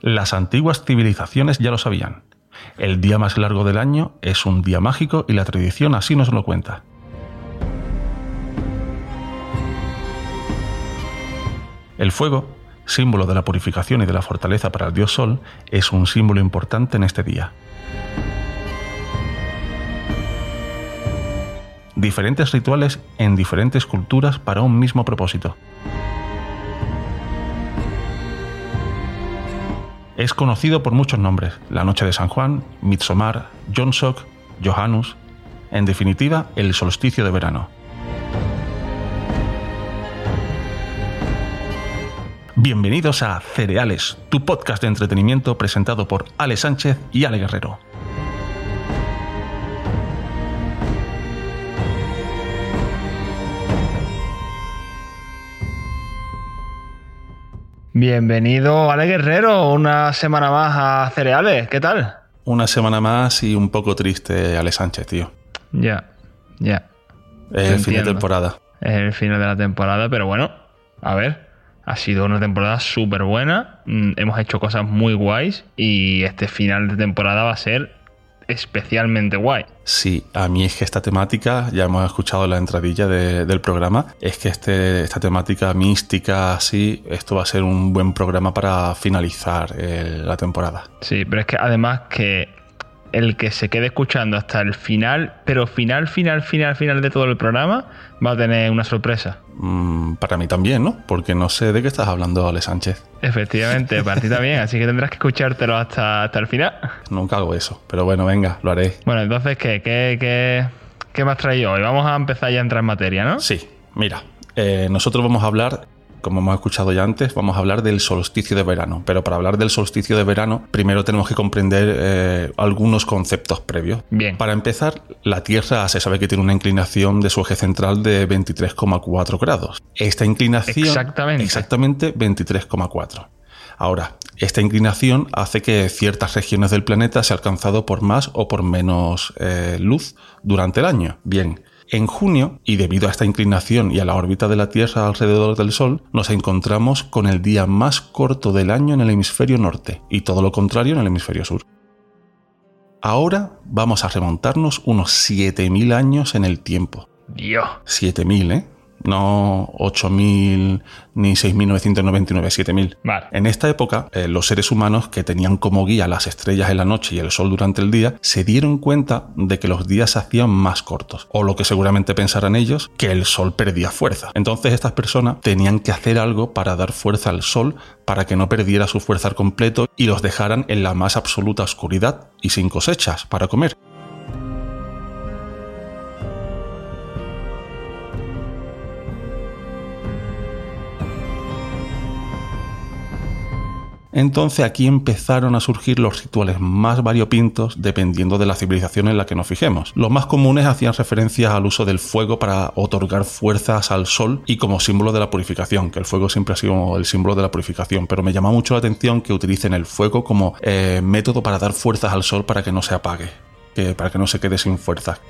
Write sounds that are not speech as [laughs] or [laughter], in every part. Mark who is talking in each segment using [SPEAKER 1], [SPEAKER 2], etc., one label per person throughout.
[SPEAKER 1] Las antiguas civilizaciones ya lo sabían. El día más largo del año es un día mágico y la tradición así nos lo cuenta. El fuego, símbolo de la purificación y de la fortaleza para el dios Sol, es un símbolo importante en este día. Diferentes rituales en diferentes culturas para un mismo propósito. Es conocido por muchos nombres: la Noche de San Juan, Midsommar, Jonsok, Johanus, en definitiva, el solsticio de verano. Bienvenidos a Cereales, tu podcast de entretenimiento presentado por Ale Sánchez y Ale Guerrero.
[SPEAKER 2] Bienvenido, Ale Guerrero, una semana más a Cereales. ¿Qué tal?
[SPEAKER 1] Una semana más y un poco triste, Ale Sánchez, tío.
[SPEAKER 2] Ya, ya.
[SPEAKER 1] Es el fin de temporada.
[SPEAKER 2] Es el final de la temporada, pero bueno, a ver. Ha sido una temporada súper buena. Mm, hemos hecho cosas muy guays y este final de temporada va a ser especialmente guay.
[SPEAKER 1] Sí, a mí es que esta temática, ya hemos escuchado la entradilla del programa, es que este, esta temática mística, así, esto va a ser un buen programa para finalizar eh, la temporada.
[SPEAKER 2] Sí, pero es que además que el que se quede escuchando hasta el final, pero final, final, final, final de todo el programa, va a tener una sorpresa.
[SPEAKER 1] Mm, para mí también, ¿no? Porque no sé de qué estás hablando, Ale Sánchez.
[SPEAKER 2] Efectivamente, para ti también, así que tendrás que escuchártelo hasta, hasta el final.
[SPEAKER 1] Nunca hago eso, pero bueno, venga, lo haré.
[SPEAKER 2] Bueno, entonces, ¿qué, qué, qué, qué me has traído hoy? Vamos a empezar ya a entrar en materia, ¿no?
[SPEAKER 1] Sí, mira, eh, nosotros vamos a hablar como hemos escuchado ya antes, vamos a hablar del solsticio de verano. Pero para hablar del solsticio de verano, primero tenemos que comprender eh, algunos conceptos previos.
[SPEAKER 2] Bien.
[SPEAKER 1] Para empezar, la Tierra se sabe que tiene una inclinación de su eje central de 23,4 grados. Esta inclinación...
[SPEAKER 2] Exactamente.
[SPEAKER 1] Exactamente 23,4. Ahora, esta inclinación hace que ciertas regiones del planeta se alcanzado por más o por menos eh, luz durante el año. Bien, en junio, y debido a esta inclinación y a la órbita de la Tierra alrededor del Sol, nos encontramos con el día más corto del año en el hemisferio norte y todo lo contrario en el hemisferio sur. Ahora vamos a remontarnos unos 7.000 años en el tiempo.
[SPEAKER 2] Dios.
[SPEAKER 1] 7.000, ¿eh? No 8.000 ni 6.999, 7.000.
[SPEAKER 2] Vale.
[SPEAKER 1] En esta época, eh, los seres humanos que tenían como guía las estrellas en la noche y el sol durante el día, se dieron cuenta de que los días se hacían más cortos, o lo que seguramente pensarán ellos, que el sol perdía fuerza. Entonces estas personas tenían que hacer algo para dar fuerza al sol para que no perdiera su fuerza al completo y los dejaran en la más absoluta oscuridad y sin cosechas para comer. Entonces aquí empezaron a surgir los rituales más variopintos dependiendo de la civilización en la que nos fijemos. Los más comunes hacían referencia al uso del fuego para otorgar fuerzas al sol y como símbolo de la purificación, que el fuego siempre ha sido el símbolo de la purificación, pero me llama mucho la atención que utilicen el fuego como eh, método para dar fuerzas al sol para que no se apague, para que no se quede sin fuerzas.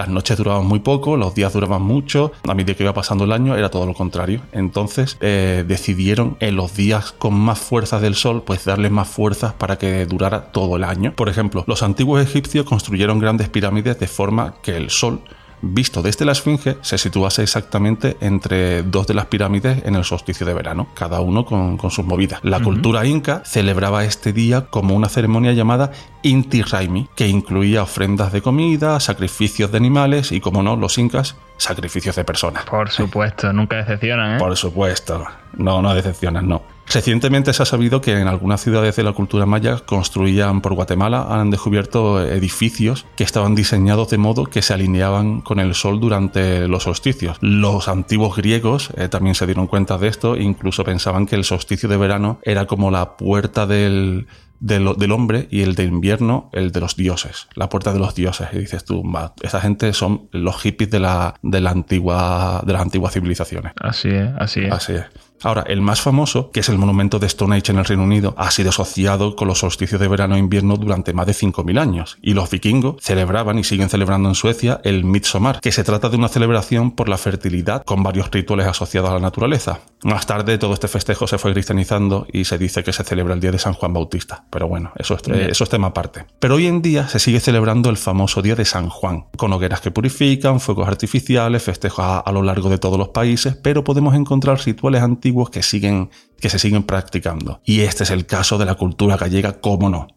[SPEAKER 1] Las noches duraban muy poco, los días duraban mucho, a medida que iba pasando el año era todo lo contrario. Entonces eh, decidieron en los días con más fuerzas del sol, pues darles más fuerzas para que durara todo el año. Por ejemplo, los antiguos egipcios construyeron grandes pirámides de forma que el sol visto desde la Esfinge, se situase exactamente entre dos de las pirámides en el solsticio de verano, cada uno con, sus movidas. La cultura inca celebraba este día como una ceremonia llamada Inti Raimi, que incluía ofrendas de comida, sacrificios de animales y, como no, los incas, sacrificios de personas.
[SPEAKER 2] Por supuesto, nunca decepcionan, ¿eh?
[SPEAKER 1] Por supuesto, no, no decepcionan, no. Recientemente se ha sabido que en algunas ciudades de la cultura maya construían por Guatemala han descubierto edificios que estaban diseñados de modo que se alineaban con el sol durante los solsticios. Los antiguos griegos eh, también se dieron cuenta de esto e incluso pensaban que el solsticio de verano era como la puerta del, del, hombre y el de invierno, el de los dioses, la puerta de los dioses. Y dices tú, va, esa gente son los hippies de la, de la antigua, de las antiguas civilizaciones.
[SPEAKER 2] Así es, así es.
[SPEAKER 1] Así es. Ahora, el más famoso, que es el monumento de Stonehenge en el Reino Unido, ha sido asociado con los solsticios de verano e invierno durante más de 5.000 años, y los vikingos celebraban y siguen celebrando en Suecia el Midsommar, que se trata de una celebración por la fertilidad con varios rituales asociados a la naturaleza. Más tarde todo este festejo se fue cristianizando y se dice que se celebra el día de San Juan Bautista, pero bueno, eso es, eso es tema aparte. Pero hoy en día se sigue celebrando el famoso día de San Juan, con hogueras que purifican, fuegos artificiales, festejos a, a lo largo de todos los países, pero podemos encontrar rituales antiguos que siguen que se siguen practicando. Y este es el caso de la cultura gallega, cómo no.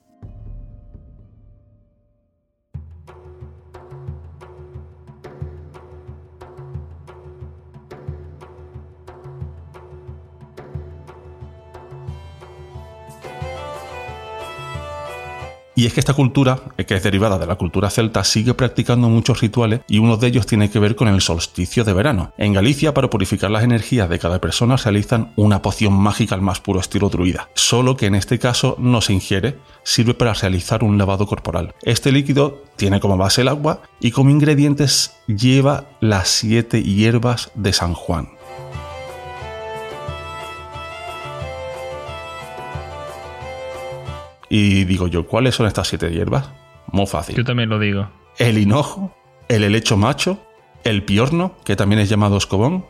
[SPEAKER 1] Y es que esta cultura, eh, que es derivada de la cultura celta, sigue practicando muchos rituales y uno de ellos tiene que ver con el solsticio de verano. En Galicia, para purificar las energías de cada persona, realizan una poción mágica al más puro estilo druida, solo que en este caso no se ingiere, sirve para realizar un lavado corporal. Este líquido tiene como base el agua y como ingredientes lleva las siete hierbas de San Juan. Y digo yo, ¿cuáles son estas siete hierbas? Muy fácil.
[SPEAKER 2] Yo también lo digo.
[SPEAKER 1] El hinojo, el helecho macho, el piorno, que también es llamado escobón,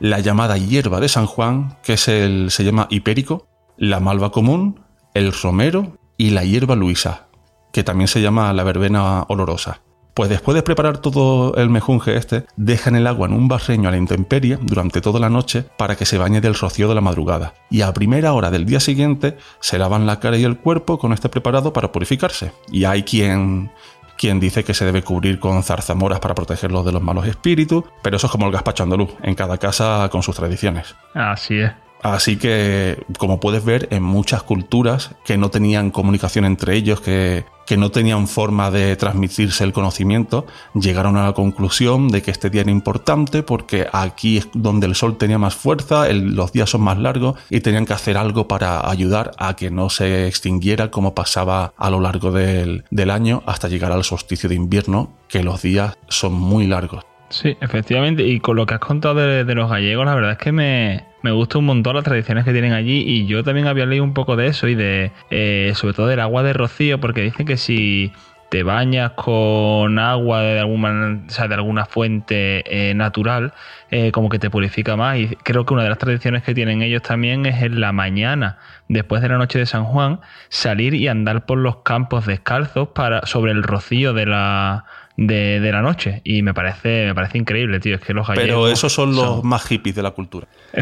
[SPEAKER 1] la llamada hierba de San Juan, que es el, se llama hipérico, la malva común, el romero y la hierba luisa, que también se llama la verbena olorosa. Pues después de preparar todo el mejunje este, dejan el agua en un barreño a la intemperie durante toda la noche para que se bañe del rocío de la madrugada. Y a primera hora del día siguiente se lavan la cara y el cuerpo con este preparado para purificarse. Y hay quien quien dice que se debe cubrir con zarzamoras para protegerlos de los malos espíritus, pero eso es como el gazpacho andaluz, en cada casa con sus tradiciones.
[SPEAKER 2] Así es.
[SPEAKER 1] Así que, como puedes ver, en muchas culturas que no tenían comunicación entre ellos, que, no tenían forma de transmitirse el conocimiento, llegaron a la conclusión de que este día era importante porque aquí es donde el sol tenía más fuerza, los días son más largos y tenían que hacer algo para ayudar a que no se extinguiera como pasaba a lo largo del, año hasta llegar al solsticio de invierno, que los días son muy largos.
[SPEAKER 2] Sí, efectivamente. Y con lo que has contado de los gallegos, la verdad es que me, me gusta un montón las tradiciones que tienen allí y yo también había leído un poco de eso y de eh, sobre todo del agua de rocío porque dicen que si te bañas con agua de alguna, de alguna fuente eh, natural, eh, como que te purifica más. Y creo que una de las tradiciones que tienen ellos también es en la mañana, después de la noche de San Juan, salir y andar por los campos descalzos para, sobre el rocío de la, de, la noche. Y me parece, me parece increíble, tío. Es que los gallegos.
[SPEAKER 1] Pero esos son los más hippies de la cultura. [laughs]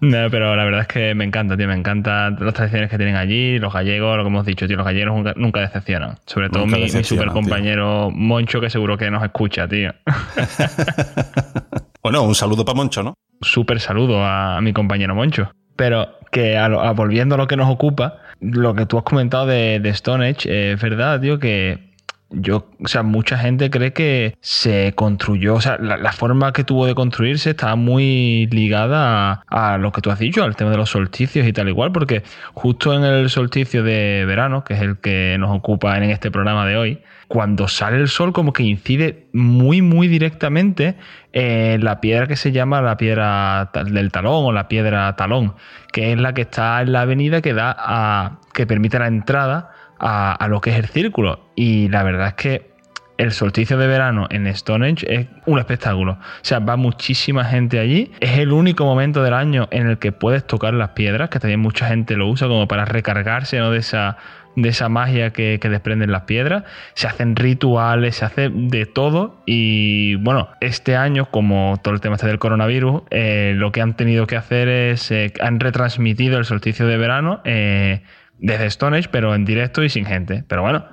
[SPEAKER 2] no, pero la verdad es que me encanta, tío. Me encantan las tradiciones que tienen allí. Los gallegos, lo que hemos dicho, tío. Los gallegos nunca, decepcionan. Sobre todo mi, super compañero Moncho, que seguro que nos escucha, tío. [laughs]
[SPEAKER 1] bueno, un saludo para Moncho, ¿no?
[SPEAKER 2] Súper saludo a, mi compañero Moncho. Pero que volviendo a lo que nos ocupa, lo que tú has comentado de, de Stone Age, es verdad, tío, que yo, o sea, mucha gente cree que se construyó, o sea, la, forma que tuvo de construirse está muy ligada a, lo que tú has dicho, al tema de los solsticios y tal igual, porque justo en el solsticio de verano, que es el que nos ocupa en este programa de hoy, cuando sale el sol como que incide muy, muy directamente en la piedra que se llama la piedra del talón o la piedra talón, que es la que está en la avenida que da a, que permite la entrada a, lo que es el círculo. Y la verdad es que el solsticio de verano en Stonehenge es un espectáculo. O sea, va muchísima gente allí. Es el único momento del año en el que puedes tocar las piedras, que también mucha gente lo usa como para recargarse ¿no? de, esa, de esa magia que, desprenden las piedras. Se hacen rituales, se hace de todo. Y bueno, este año, como todo el tema este del coronavirus, eh, lo que han tenido que hacer es, eh, han retransmitido el solsticio de verano. Eh, desde Stone pero en directo y sin gente. Pero bueno,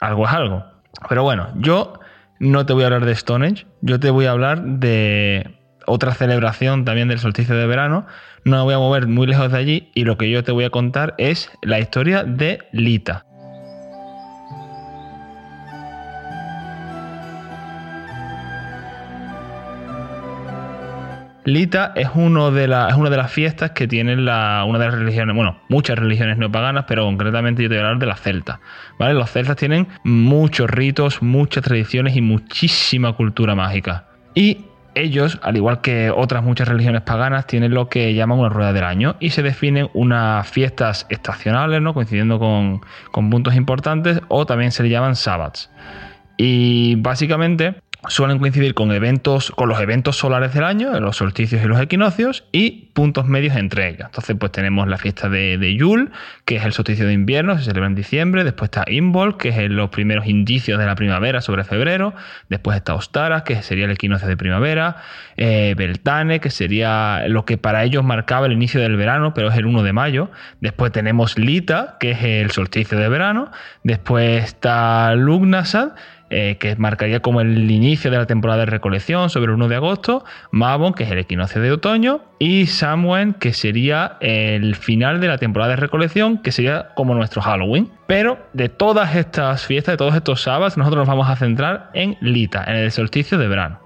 [SPEAKER 2] algo es algo. Pero bueno, yo no te voy a hablar de Stone yo te voy a hablar de otra celebración también del solsticio de verano. No me voy a mover muy lejos de allí y lo que yo te voy a contar es la historia de Lita. Lita es, una de las fiestas que tienen una de las religiones, bueno, muchas religiones no paganas, pero concretamente yo te voy a hablar de las celtas. ¿vale? Los celtas tienen muchos ritos, muchas tradiciones y muchísima cultura mágica. Y ellos, al igual que otras muchas religiones paganas, tienen lo que llaman una rueda del año y se definen unas fiestas estacionales, ¿no? coincidiendo con, con puntos importantes, o también se le llaman sabbats. Y básicamente suelen coincidir con eventos, con los eventos solares del año, los solsticios y los equinoccios, y puntos medios entre ellos. Entonces, pues tenemos la fiesta de, de Yule, que es el solsticio de invierno, se celebra en diciembre. Después está Imbolc, que es los primeros indicios de la primavera sobre febrero. Después está Ostara, que sería el equinoccio de primavera. Eh, Beltane, que sería lo que para ellos marcaba el inicio del verano, pero es el 1 de mayo. Después tenemos Lita, que es el solsticio de verano. Después está Lugnasad, eh, que marcaría como el inicio de la temporada de recolección sobre el 1 de agosto, Mabon, que es el equinoccio de otoño, y Samhain, que sería el final de la temporada de recolección, que sería como nuestro Halloween. Pero de todas estas fiestas, de todos estos sábados, nosotros nos vamos a centrar en Lita, en el solsticio de verano.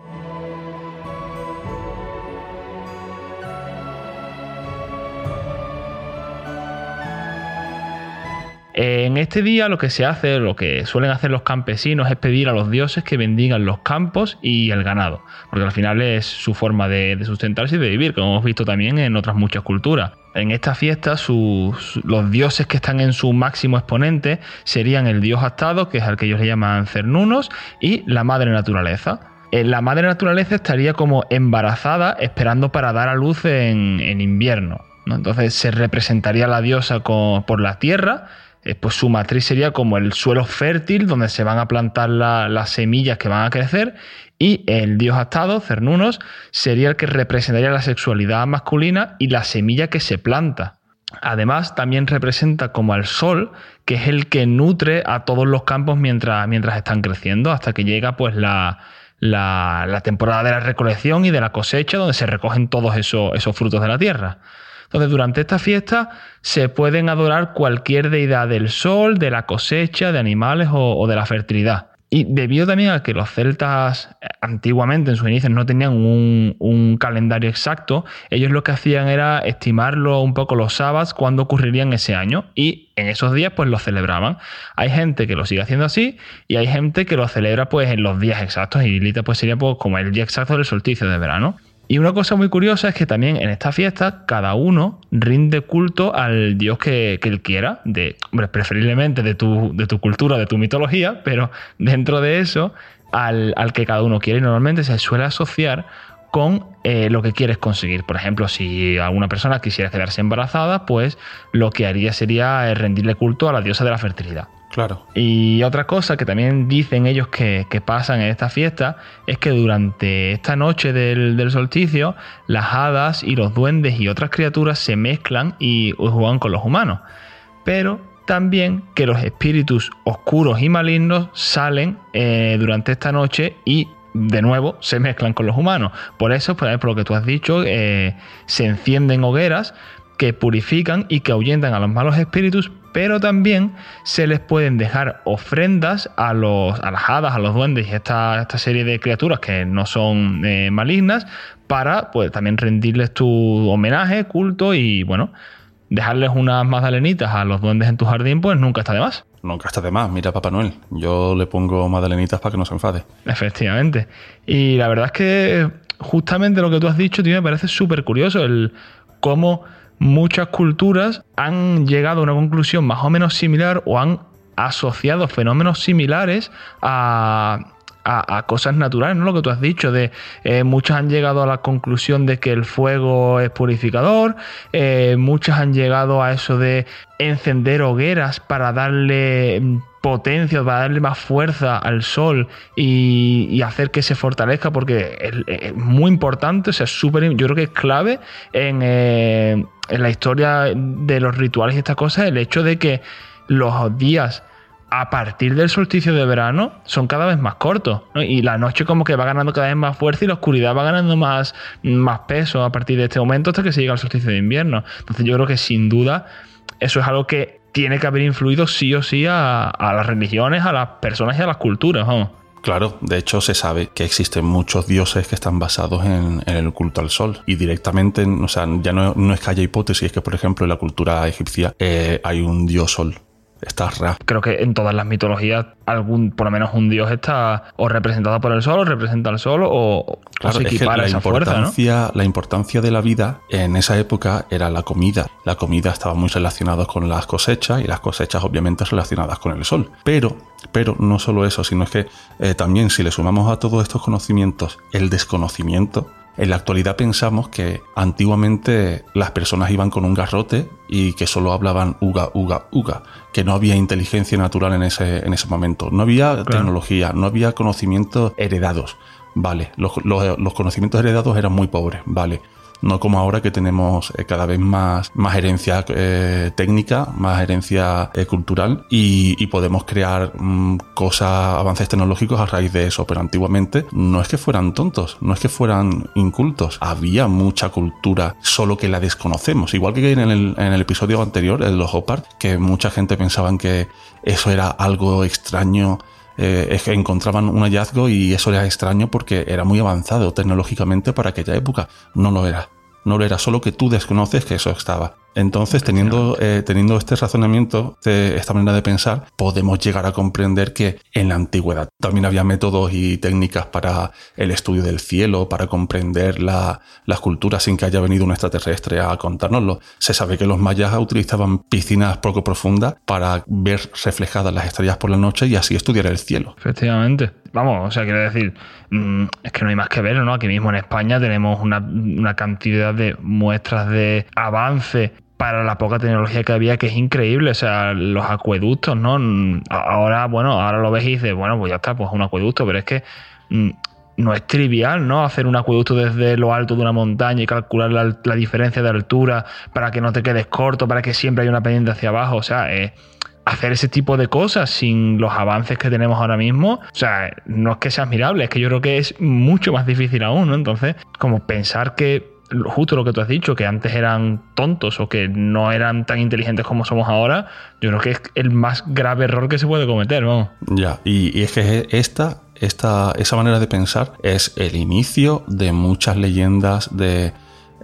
[SPEAKER 2] En este día lo que se hace, lo que suelen hacer los campesinos es pedir a los dioses que bendigan los campos y el ganado, porque al final es su forma de, sustentarse y de vivir, como hemos visto también en otras muchas culturas. En esta fiesta los dioses que están en su máximo exponente serían el dios astado, que es al que ellos le llaman Cernunos, y la madre naturaleza. Eh, la madre naturaleza estaría como embarazada esperando para dar a luz en, invierno. Entonces se representaría la diosa por la tierra eh, pues su matriz sería como el suelo fértil donde se van a plantar las semillas que van a crecer y el dios astado, Cernunos, sería el que representaría la sexualidad masculina y la semilla que se planta. Además, también representa como al sol, que es el que nutre a todos los campos mientras, mientras están creciendo, hasta que llega pues la, la, temporada de la recolección y de la cosecha, donde se recogen todos esos frutos de la tierra. Entonces, durante esta fiesta se pueden adorar cualquier deidad del sol, de la cosecha, de animales o, de la fertilidad. Y debido también a que los celtas eh, antiguamente en sus inicios no tenían un, calendario exacto, ellos lo que hacían era estimarlo un poco los sábados cuando ocurrirían ese año y en esos días pues lo celebraban. Hay gente que lo sigue haciendo así y hay gente que lo celebra pues en los días exactos y Lita pues sería pues como el día exacto del solsticio de verano. Y una cosa muy curiosa es que también en esta fiesta cada uno rinde culto al dios que, él quiera, de, preferiblemente de tu, de tu cultura, de tu mitología, pero dentro de eso al, que cada uno quiere y normalmente se suele asociar con eh, lo que quieres conseguir. Por ejemplo, si alguna persona quisiera quedarse embarazada, pues lo que haría sería rendirle culto a la diosa de la fertilidad.
[SPEAKER 1] Claro.
[SPEAKER 2] Y otra cosa que también dicen ellos que, pasan en esta fiesta es que durante esta noche del, solsticio, las hadas y los duendes y otras criaturas se mezclan y juegan con los humanos. Pero también que los espíritus oscuros y malignos salen eh, durante esta noche y de nuevo se mezclan con los humanos. Por eso, por lo que tú has dicho, eh, se encienden hogueras que purifican y que ahuyentan a los malos espíritus, pero también se les pueden dejar ofrendas a, los, a las hadas, a los duendes y esta, esta serie de criaturas que no son eh, malignas para pues, también rendirles tu homenaje, culto y bueno, dejarles unas magdalenitas a los duendes en tu jardín pues nunca está de más.
[SPEAKER 1] Nunca está de más, mira Papá Noel, yo le pongo magdalenitas para que no se enfade.
[SPEAKER 2] Efectivamente. Y la verdad es que justamente lo que tú has dicho, tío, me parece súper curioso el cómo muchas culturas han llegado a una conclusión más o menos similar o han asociado fenómenos similares a, cosas naturales, ¿no? Lo que tú has dicho, de eh, muchas han llegado a la conclusión de que el fuego es purificador, eh, muchas han llegado a eso de encender hogueras para darle potencia, para darle más fuerza al sol y, hacer que se fortalezca, porque es, muy importante, o sea, súper, yo creo que es clave en, eh, en la historia de los rituales y estas cosas, el hecho de que los días a partir del solsticio de verano son cada vez más cortos y la noche como que va ganando cada vez más fuerza y la oscuridad va ganando más, más peso a partir de este momento hasta que se llega al solsticio de invierno. Entonces yo creo que sin duda eso es algo que tiene que haber influido sí o sí a, las religiones, a las personas y a las culturas.
[SPEAKER 1] Claro, de hecho se sabe que existen muchos dioses que están basados en, el culto al sol. Y directamente, o sea, ya no, es que haya hipótesis, es que por ejemplo en la cultura egipcia eh, hay un dios sol Está.
[SPEAKER 2] Creo que en todas las mitologías, algún, por lo menos un dios está o representado por el sol, o representa al sol, o,
[SPEAKER 1] claro, se equipara la esa importancia, fuerza, La importancia de la vida en esa época era la comida. La comida estaba muy relacionada con las cosechas y las cosechas obviamente relacionadas con el sol. Pero, pero no solo eso, sino es que eh, también si le sumamos a todos estos conocimientos el desconocimiento, en la actualidad pensamos que antiguamente las personas iban con un garrote y que solo hablaban uga, uga, uga, que no había inteligencia natural en ese, en ese momento, no había tecnología, no había conocimientos heredados. Vale, los, los conocimientos heredados eran muy pobres, vale no como ahora que tenemos eh, cada vez más, más herencia eh, técnica, más herencia eh, cultural y, podemos crear mm, cosas, avances tecnológicos a raíz de eso, pero antiguamente no es que fueran tontos, no es que fueran incultos, había mucha cultura, solo que la desconocemos, igual que en el, episodio anterior, el los Hopard, que mucha gente pensaba que eso era algo extraño que encontraban un hallazgo y eso era extraño porque era muy avanzado tecnológicamente para aquella época. No lo era. No lo era, solo que tú desconoces que eso estaba. Entonces, teniendo, eh, teniendo este razonamiento, esta manera de pensar, podemos llegar a comprender que en la antigüedad también había métodos y técnicas para el estudio del cielo, para comprender la, las culturas sin que haya venido un extraterrestre a contárnoslo. Se sabe que los mayas utilizaban piscinas poco profundas para ver reflejadas las estrellas por la noche y así estudiar el cielo.
[SPEAKER 2] Efectivamente. Vamos, o sea, quiero decir, mm, es que no hay más que ver, ¿no? Aquí mismo en España tenemos una, una cantidad de muestras de avance para la poca tecnología que había, que es increíble. O sea, los acueductos, ¿no? Ahora, bueno, ahora lo ves y dices, bueno, pues ya está, pues un acueducto, pero es que mm, no es trivial, ¿no? Hacer un acueducto desde lo alto de una montaña y calcular la, diferencia de altura para que no te quedes corto, para que siempre haya una pendiente hacia abajo. O sea, hacer ese tipo de cosas sin los avances que tenemos ahora mismo, o sea, no es que sea admirable, es que yo creo que es mucho más difícil aún, ¿no? Entonces, como pensar que justo lo que tú has dicho, que antes eran tontos o que no eran tan inteligentes como somos ahora, yo creo que es el más grave error que se puede cometer, vamos.
[SPEAKER 1] Ya, y, es que esta, esta, esa manera de pensar es el inicio de muchas leyendas de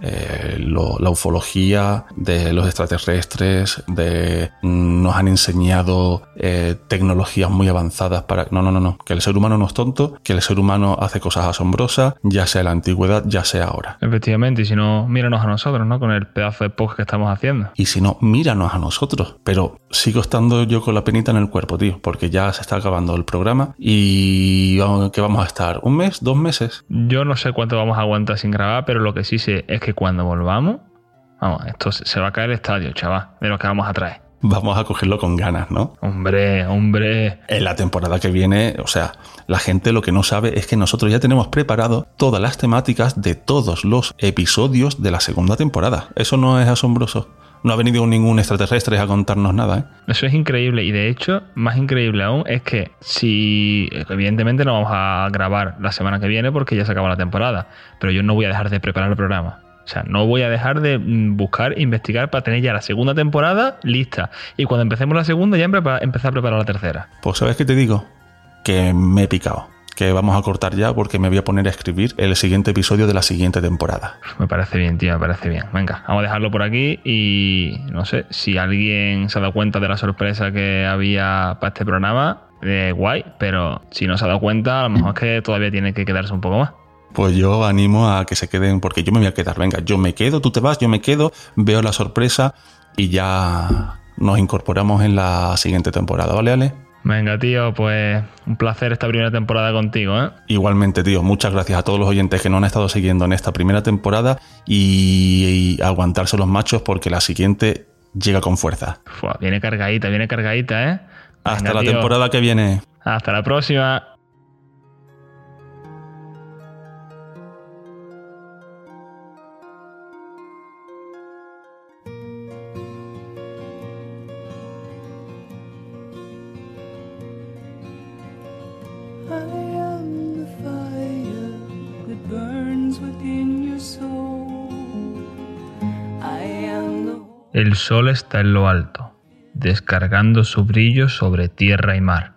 [SPEAKER 1] eh, la ufología de los extraterrestres, de mm, nos han enseñado eh, tecnologías muy avanzadas para... No, no, no, no, que el ser humano no es tonto, que el ser humano hace cosas asombrosas, ya sea en la antigüedad, ya sea ahora.
[SPEAKER 2] Efectivamente, y si no, míranos a nosotros, ¿no? Con el pedazo de podcast que estamos haciendo.
[SPEAKER 1] Y si no, míranos a nosotros. Pero sigo estando yo con la penita en el cuerpo, tío, porque ya se está acabando el programa y que vamos a estar un mes, dos meses.
[SPEAKER 2] Yo no sé cuánto vamos a aguantar sin grabar, pero lo que sí sé es que cuando volvamos, vamos, esto se va a caer el estadio, chaval, de lo que vamos a traer.
[SPEAKER 1] Vamos a cogerlo con ganas, ¿no?
[SPEAKER 2] Hombre, hombre.
[SPEAKER 1] En la temporada que viene, o sea, la gente lo que no sabe es que nosotros ya tenemos preparado todas las temáticas de todos los episodios de la segunda temporada. ¿Eso no es asombroso? no ha venido ningún extraterrestre a contarnos nada. ¿eh?
[SPEAKER 2] Eso es increíble y de hecho, más increíble aún es que si, evidentemente no vamos a grabar la semana que viene porque ya se acaba la temporada, pero yo no voy a dejar de preparar el programa. O sea, no voy a dejar de mm, buscar, investigar para tener ya la segunda temporada lista. Y cuando empecemos la segunda, ya empezar a preparar la tercera.
[SPEAKER 1] Pues, ¿sabes qué te digo? Que me he picado. Que vamos a cortar ya porque me voy a poner a escribir el siguiente episodio de la siguiente temporada.
[SPEAKER 2] Me parece bien, tío, me parece bien. Venga, vamos a dejarlo por aquí y no sé, si alguien se ha dado cuenta de la sorpresa que había para este programa, eh, guay, pero si no se ha dado cuenta, a lo mejor es que todavía tiene que quedarse un poco más
[SPEAKER 1] pues yo animo a que se queden, porque yo me voy a quedar. Venga, yo me quedo, tú te vas, yo me quedo, veo la sorpresa y ya nos incorporamos en la siguiente temporada, ¿vale, Ale?
[SPEAKER 2] Venga, tío, pues un placer esta primera temporada contigo, ¿eh?
[SPEAKER 1] Igualmente, tío, muchas gracias a todos los oyentes que nos han estado siguiendo en esta primera temporada y, aguantarse los machos porque la siguiente llega con fuerza.
[SPEAKER 2] viene cargadita, viene cargadita, ¿eh?
[SPEAKER 1] Hasta la temporada que viene.
[SPEAKER 2] Hasta la próxima. El sol está en lo alto, descargando su brillo sobre tierra y mar,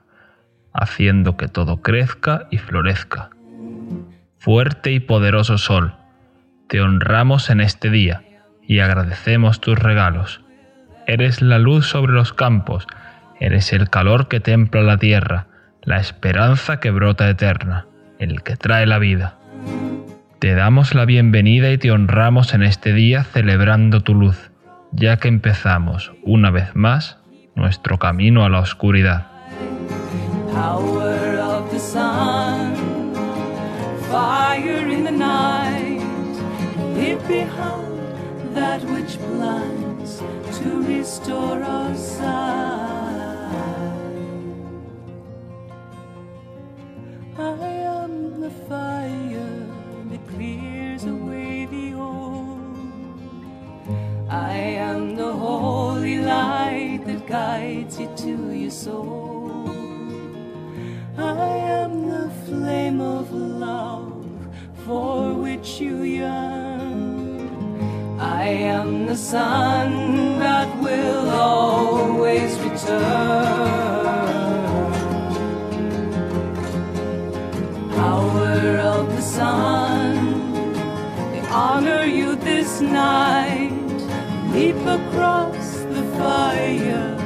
[SPEAKER 2] haciendo que todo crezca y florezca. Fuerte y poderoso sol, te honramos en este día y agradecemos tus regalos. Eres la luz sobre los campos Eres el calor que templa la tierra, la esperanza que brota eterna, el que trae la vida. Te damos la bienvenida y te honramos en este día celebrando tu luz, ya que empezamos, una vez más, nuestro camino a la oscuridad.
[SPEAKER 3] that which to restore our sight. I am the fire that clears away the old. I am the holy light that guides you to your soul. I am the flame of love for which you yearn. I am the sun that will always return. Night. Leap across the fire,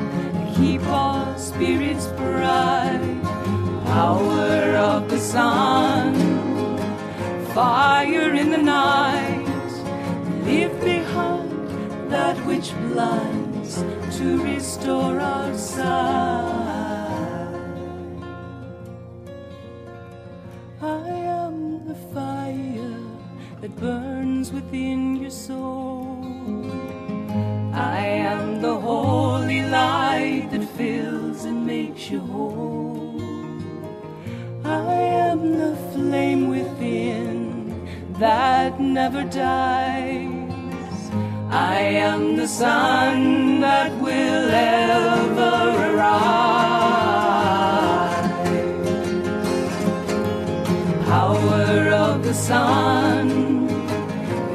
[SPEAKER 3] keep our spirits bright. Power of the sun, fire in the night. Leave behind that which blinds to restore our sight. That never dies. I am the sun that will ever arise power of the sun.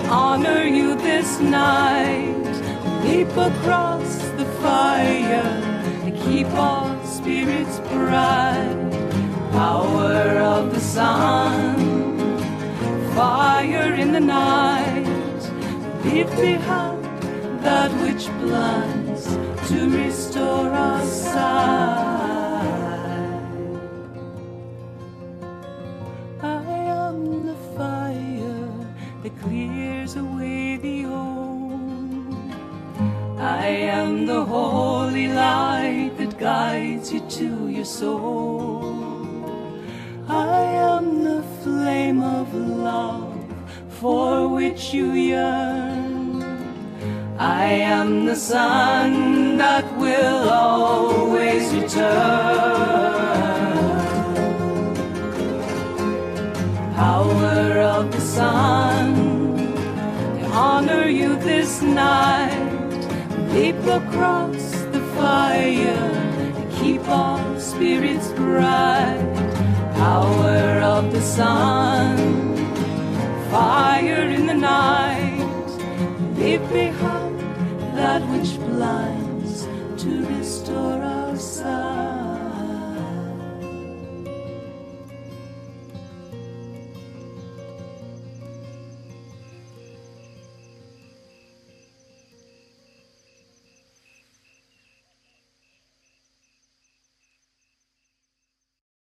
[SPEAKER 3] Honor you this night. Leap across the fire to keep our spirits bright. Power of the sun, the night. Leave behind that which blinds to restore our sight. I am the fire that clears away the old. I am the holy light that guides you to your soul. I am the flame of love for which you yearn. I am the sun that will always return power of the sun. We honor you this night. Leap across the fire keep our spirits bright. Power of the sun, fire in the night. Leave behind that which blinds to restore.